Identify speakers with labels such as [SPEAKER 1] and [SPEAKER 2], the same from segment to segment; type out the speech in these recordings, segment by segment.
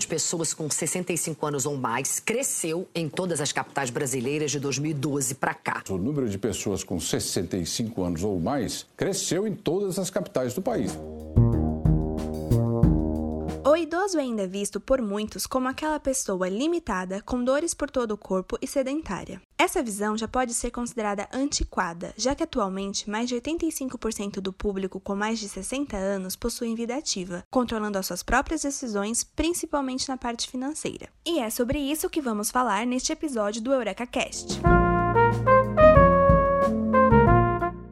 [SPEAKER 1] de pessoas com 65 anos ou mais cresceu em todas as capitais brasileiras de 2012 para cá.
[SPEAKER 2] O número de pessoas com 65 anos ou mais cresceu em todas as capitais do país.
[SPEAKER 3] Idoso é ainda visto por muitos como aquela pessoa limitada, com dores por todo o corpo e sedentária. Essa visão já pode ser considerada antiquada, já que atualmente mais de 85% do público com mais de 60 anos possuem vida ativa, controlando as suas próprias decisões, principalmente na parte financeira. E é sobre isso que vamos falar neste episódio do Eureka Cast.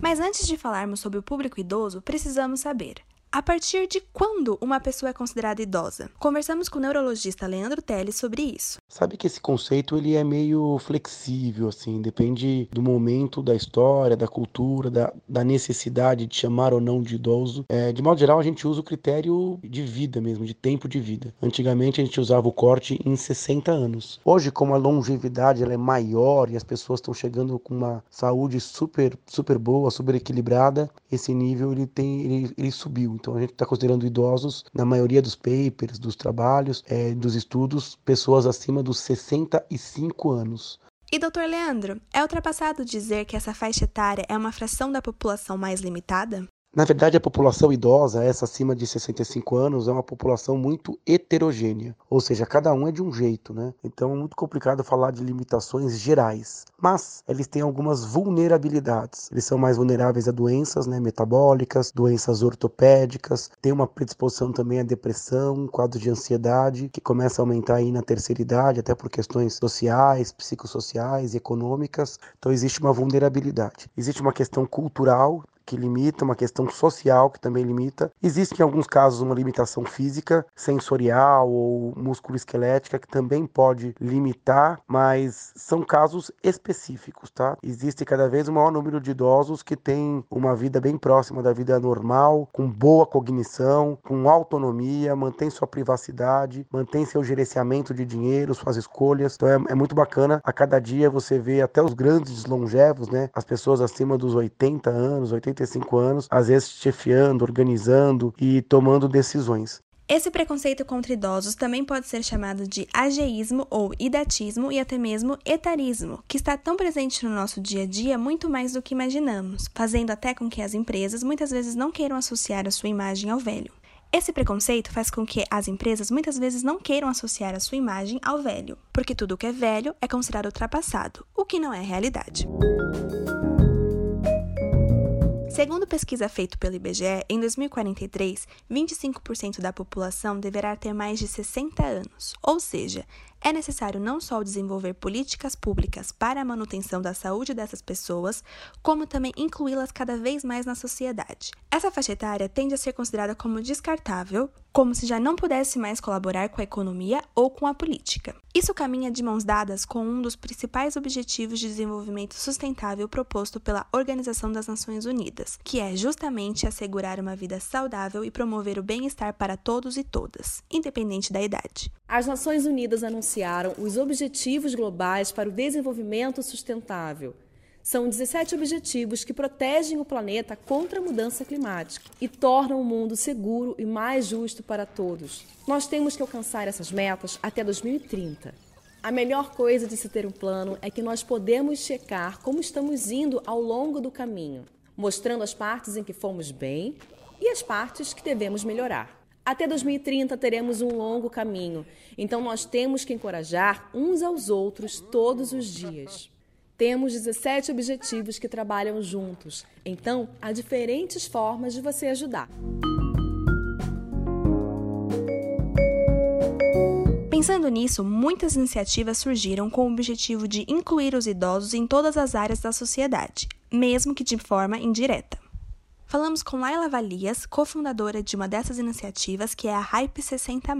[SPEAKER 3] Mas antes de falarmos sobre o público idoso, precisamos saber: a partir de quando uma pessoa é considerada idosa? Conversamos com o neurologista Leandro Teles sobre isso.
[SPEAKER 4] Sabe que esse conceito ele é meio flexível, assim, depende do momento, da história, da cultura, da, da necessidade de chamar ou não de idoso. É, de modo geral, a gente usa o critério de vida mesmo, de tempo de vida. Antigamente a gente usava o corte em 60 anos. Hoje, como a longevidade ela é maior e as pessoas estão chegando com uma saúde super, super boa, super equilibrada, esse nível ele tem, ele, ele subiu. Então a gente está considerando idosos, na maioria dos papers, dos trabalhos, é, dos estudos, pessoas acima dos 65 anos.
[SPEAKER 3] E doutor Leandro, é ultrapassado dizer que essa faixa etária é uma fração da população mais limitada?
[SPEAKER 4] Na verdade, a população idosa, essa acima de 65 anos, é uma população muito heterogênea, ou seja, cada um é de um jeito, né? Então é muito complicado falar de limitações gerais. Mas eles têm algumas vulnerabilidades. Eles são mais vulneráveis a doenças né, metabólicas, doenças ortopédicas, tem uma predisposição também à depressão, quadros de ansiedade, que começa a aumentar aí na terceira idade, até por questões sociais, psicossociais econômicas. Então existe uma vulnerabilidade. Existe uma questão cultural que limita, uma questão social que também limita. Existe em alguns casos uma limitação física, sensorial ou musculoesquelética que também pode limitar, mas são casos específicos, tá? Existe cada vez um maior número de idosos que têm uma vida bem próxima da vida normal, com boa cognição, com autonomia, mantém sua privacidade, mantém seu gerenciamento de dinheiro, suas escolhas. Então é, é muito bacana. A cada dia você vê até os grandes longevos, né? As pessoas acima dos 80 anos, 80 85 anos, às vezes chefiando, organizando e tomando decisões.
[SPEAKER 3] Esse preconceito contra idosos também pode ser chamado de ageísmo ou idatismo e até mesmo etarismo, que está tão presente no nosso dia a dia muito mais do que imaginamos, fazendo até com que as empresas muitas vezes não queiram associar a sua imagem ao velho. Esse preconceito faz com que as empresas muitas vezes não queiram associar a sua imagem ao velho, porque tudo que é velho é considerado ultrapassado, o que não é realidade. Segundo pesquisa feita pelo IBGE, em 2043, 25% da população deverá ter mais de 60 anos, ou seja, é necessário não só desenvolver políticas públicas para a manutenção da saúde dessas pessoas, como também incluí-las cada vez mais na sociedade. Essa faixa etária tende a ser considerada como descartável, como se já não pudesse mais colaborar com a economia ou com a política. Isso caminha de mãos dadas com um dos principais objetivos de desenvolvimento sustentável proposto pela Organização das Nações Unidas, que é justamente assegurar uma vida saudável e promover o bem-estar para todos e todas, independente da idade.
[SPEAKER 5] As Nações Unidas anunciaram os Objetivos Globais para o Desenvolvimento Sustentável. São 17 objetivos que protegem o planeta contra a mudança climática e tornam o mundo seguro e mais justo para todos. Nós temos que alcançar essas metas até 2030. A melhor coisa de se ter um plano é que nós podemos checar como estamos indo ao longo do caminho, mostrando as partes em que fomos bem e as partes que devemos melhorar. Até 2030 teremos um longo caminho, então nós temos que encorajar uns aos outros todos os dias. Temos 17 objetivos que trabalham juntos, então há diferentes formas de você ajudar.
[SPEAKER 3] Pensando nisso, muitas iniciativas surgiram com o objetivo de incluir os idosos em todas as áreas da sociedade, mesmo que de forma indireta. Falamos com Laila Valias, cofundadora de uma dessas iniciativas, que é a Hype 60.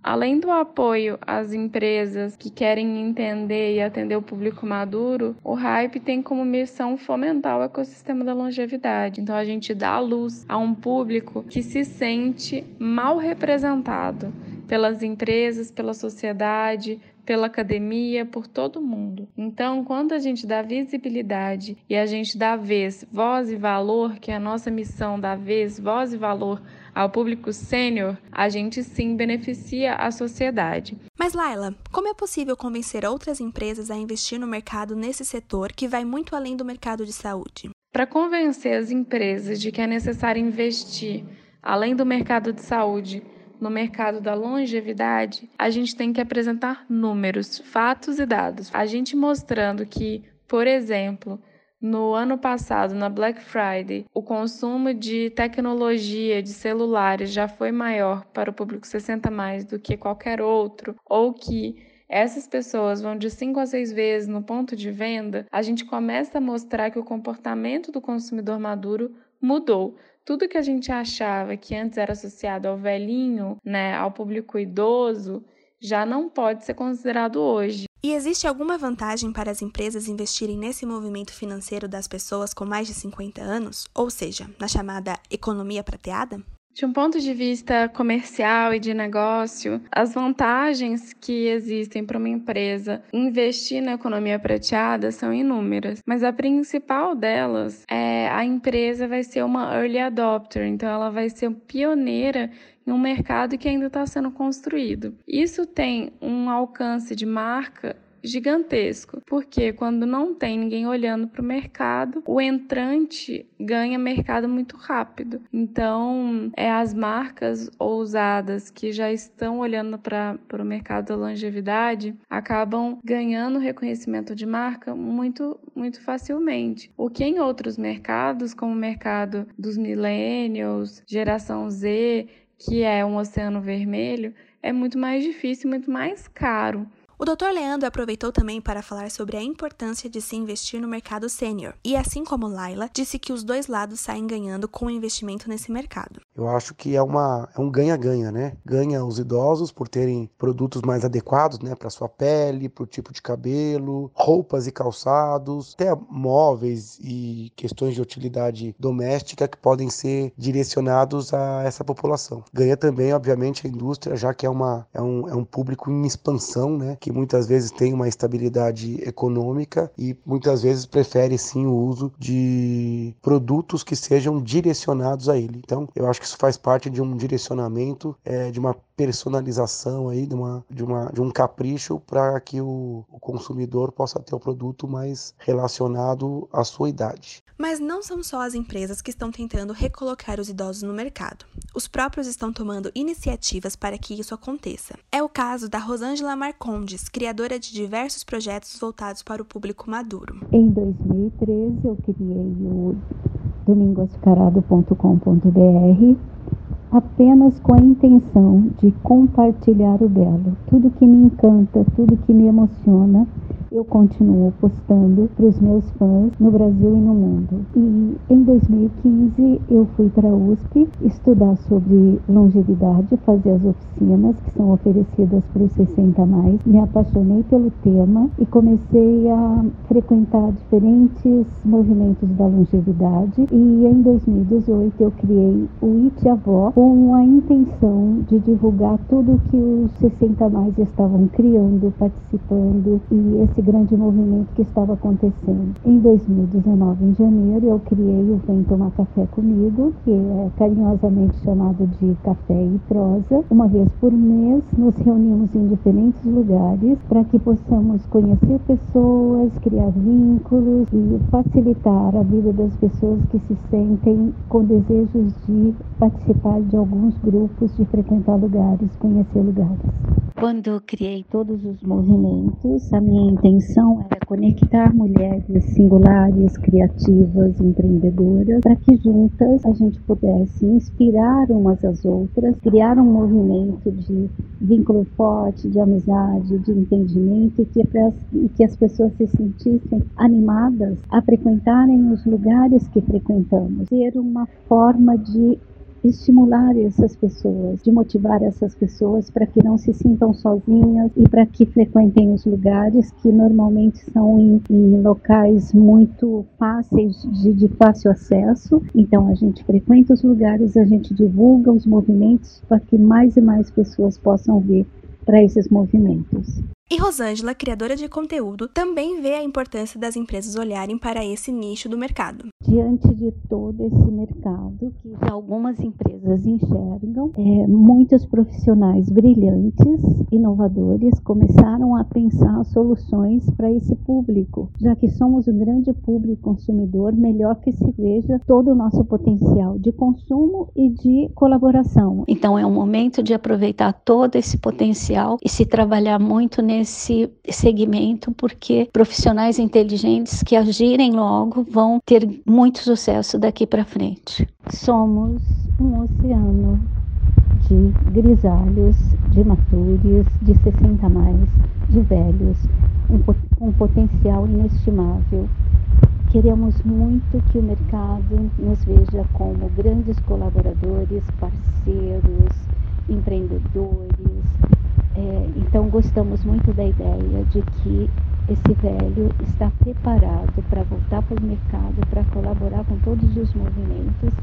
[SPEAKER 6] Além do apoio às empresas que querem entender e atender o público maduro, o Hype tem como missão fomentar o ecossistema da longevidade. Então a gente dá luz a um público que se sente mal representado pelas empresas, pela sociedade, pela academia, por todo mundo. Então, quando a gente dá visibilidade e a gente dá vez, voz e valor, que é a nossa missão dá vez, voz e valor ao público sênior, a gente sim beneficia a sociedade.
[SPEAKER 3] Mas Laila, como é possível convencer outras empresas a investir no mercado nesse setor que vai muito além do mercado de saúde?
[SPEAKER 6] Para convencer as empresas de que é necessário investir além do mercado de saúde no mercado da longevidade, a gente tem que apresentar números, fatos e dados. A gente mostrando que, por exemplo, no ano passado, na Black Friday, o consumo de tecnologia de celulares já foi maior para o público 60 mais do que qualquer outro, ou que essas pessoas vão de 5 a 6 vezes no ponto de venda, a gente começa a mostrar que o comportamento do consumidor maduro mudou tudo que a gente achava que antes era associado ao velhinho, né, ao público idoso, já não pode ser considerado hoje.
[SPEAKER 3] E existe alguma vantagem para as empresas investirem nesse movimento financeiro das pessoas com mais de 50 anos, ou seja, na chamada economia prateada?
[SPEAKER 6] De um ponto de vista comercial e de negócio, as vantagens que existem para uma empresa investir na economia prateada são inúmeras, mas a principal delas é a empresa vai ser uma early adopter, então ela vai ser pioneira em um mercado que ainda está sendo construído. Isso tem um alcance de marca gigantesco, porque quando não tem ninguém olhando para o mercado, o entrante ganha mercado muito rápido. Então, é as marcas ousadas que já estão olhando para o mercado da longevidade acabam ganhando reconhecimento de marca muito, muito facilmente. O que em outros mercados, como o mercado dos millennials, geração Z, que é um oceano vermelho, é muito mais difícil, muito mais caro.
[SPEAKER 3] O Dr. Leandro aproveitou também para falar sobre a importância de se investir no mercado sênior e, assim como Laila, disse que os dois lados saem ganhando com o investimento nesse mercado.
[SPEAKER 4] Eu acho que é, uma, é um ganha-ganha, né? Ganha os idosos por terem produtos mais adequados né, para sua pele, para o tipo de cabelo, roupas e calçados, até móveis e questões de utilidade doméstica que podem ser direcionados a essa população. Ganha também, obviamente, a indústria, já que é, uma, é, um, é um público em expansão, né? Que muitas vezes tem uma estabilidade econômica e muitas vezes prefere sim o uso de produtos que sejam direcionados a ele. Então, eu acho que isso faz parte de um direcionamento, é, de uma personalização aí, de, uma, de, uma, de um capricho para que o, o consumidor possa ter o produto mais relacionado à sua idade.
[SPEAKER 3] Mas não são só as empresas que estão tentando recolocar os idosos no mercado. Os próprios estão tomando iniciativas para que isso aconteça. É o caso da Rosângela Marcondes, criadora de diversos projetos voltados para o público maduro.
[SPEAKER 7] Em 2013, eu criei o domingoaçucarado.com.br apenas com a intenção de compartilhar o belo. Tudo que me encanta, tudo que me emociona, eu continuo postando para os meus fãs no Brasil e no mundo. E em 2015 eu fui para a USP estudar sobre longevidade, fazer as oficinas que são oferecidas para os 60 mais. Me apaixonei pelo tema e comecei a frequentar diferentes movimentos da longevidade. E em 2018 eu criei o It Avó com a intenção de divulgar tudo que os 60 mais estavam criando, participando e esse grande movimento que estava acontecendo. Em 2019, em janeiro, eu criei o Vem Tomar Café Comigo, que é carinhosamente chamado de Café e Prosa. Uma vez por mês, nos reunimos em diferentes lugares para que possamos conhecer pessoas, criar vínculos e facilitar a vida das pessoas que se sentem com desejos de participar de alguns grupos, de frequentar lugares, conhecer lugares. Quando eu criei todos os movimentos, a minha intenção era conectar mulheres singulares, criativas, empreendedoras, para que juntas a gente pudesse inspirar umas às outras, criar um movimento de vínculo forte, de amizade, de entendimento e que, e que as pessoas se sentissem animadas a frequentarem os lugares que frequentamos. Ser uma forma de estimular essas pessoas, de motivar essas pessoas para que não se sintam sozinhas e para que frequentem os lugares que normalmente são em, em locais muito fáceis de, de fácil acesso. Então a gente frequenta os lugares, a gente divulga os movimentos para que mais e mais pessoas possam vir para esses movimentos.
[SPEAKER 3] E Rosângela, criadora de conteúdo, também vê a importância das empresas olharem para esse nicho do mercado.
[SPEAKER 7] Diante de todo esse mercado que algumas empresas enxergam, é, muitos profissionais brilhantes, inovadores, começaram a pensar soluções para esse público. Já que somos um grande público consumidor, melhor que se veja todo o nosso potencial de consumo e de colaboração. Então é um momento de aproveitar todo esse potencial e se trabalhar muito nesse nesse segmento, porque profissionais inteligentes que agirem logo vão ter muito sucesso daqui para frente. Somos um oceano de grisalhos, de matures, de 60 mais, de velhos, um, um potencial inestimável. Queremos muito que o mercado nos veja como grandes colaboradores, parceiros, empreendedores, é, então gostamos muito da ideia de que esse velho está preparado para voltar para o mercado, para colaborar com todos os movimentos.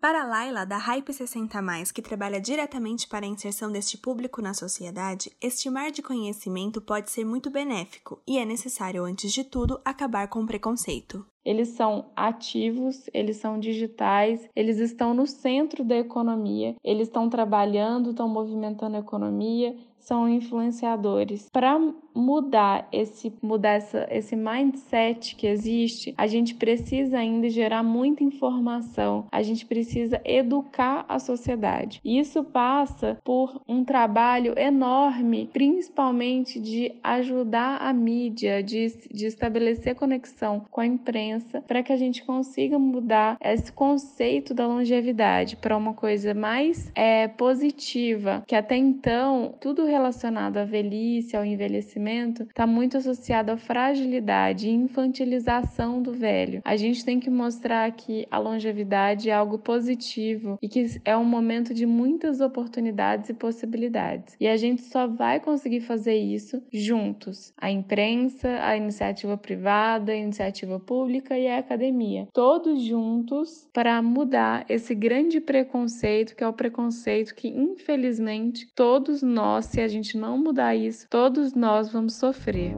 [SPEAKER 3] Para Laila, da Hype 60, que trabalha diretamente para a inserção deste público na sociedade, este mar de conhecimento pode ser muito benéfico e é necessário, antes de tudo, acabar com o preconceito.
[SPEAKER 6] Eles são ativos, eles são digitais, eles estão no centro da economia, eles estão trabalhando, estão movimentando a economia, são influenciadores. Para mudar esse mudar essa, esse mindset que existe, a gente precisa ainda gerar muita informação, a gente precisa educar a sociedade. Isso passa por um trabalho enorme, principalmente de ajudar a mídia, de, de estabelecer conexão com a imprensa, para que a gente consiga mudar esse conceito da longevidade para uma coisa mais é, positiva, que até então tudo relacionado à velhice, ao envelhecimento, está muito associado à fragilidade e infantilização do velho. A gente tem que mostrar que a longevidade é algo positivo e que é um momento de muitas oportunidades e possibilidades. E a gente só vai conseguir fazer isso juntos: a imprensa, a iniciativa privada, a iniciativa pública e a academia. Todos juntos para mudar esse grande preconceito que é o preconceito que, infelizmente, todos nós, se a gente não mudar isso, todos nós vamos sofrer.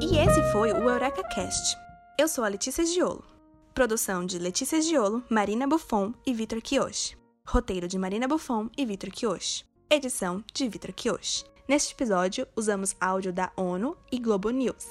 [SPEAKER 3] E esse foi o Eureka Cast. Eu sou a Letícia Giolo. Produção de Letícia Giolo, Marina Buffon e Vitor Kioshi. Roteiro de Marina Buffon e Vitor Kioshi. Edição de Vitor Kioshi. Neste episódio, usamos áudio da ONU e Globo News.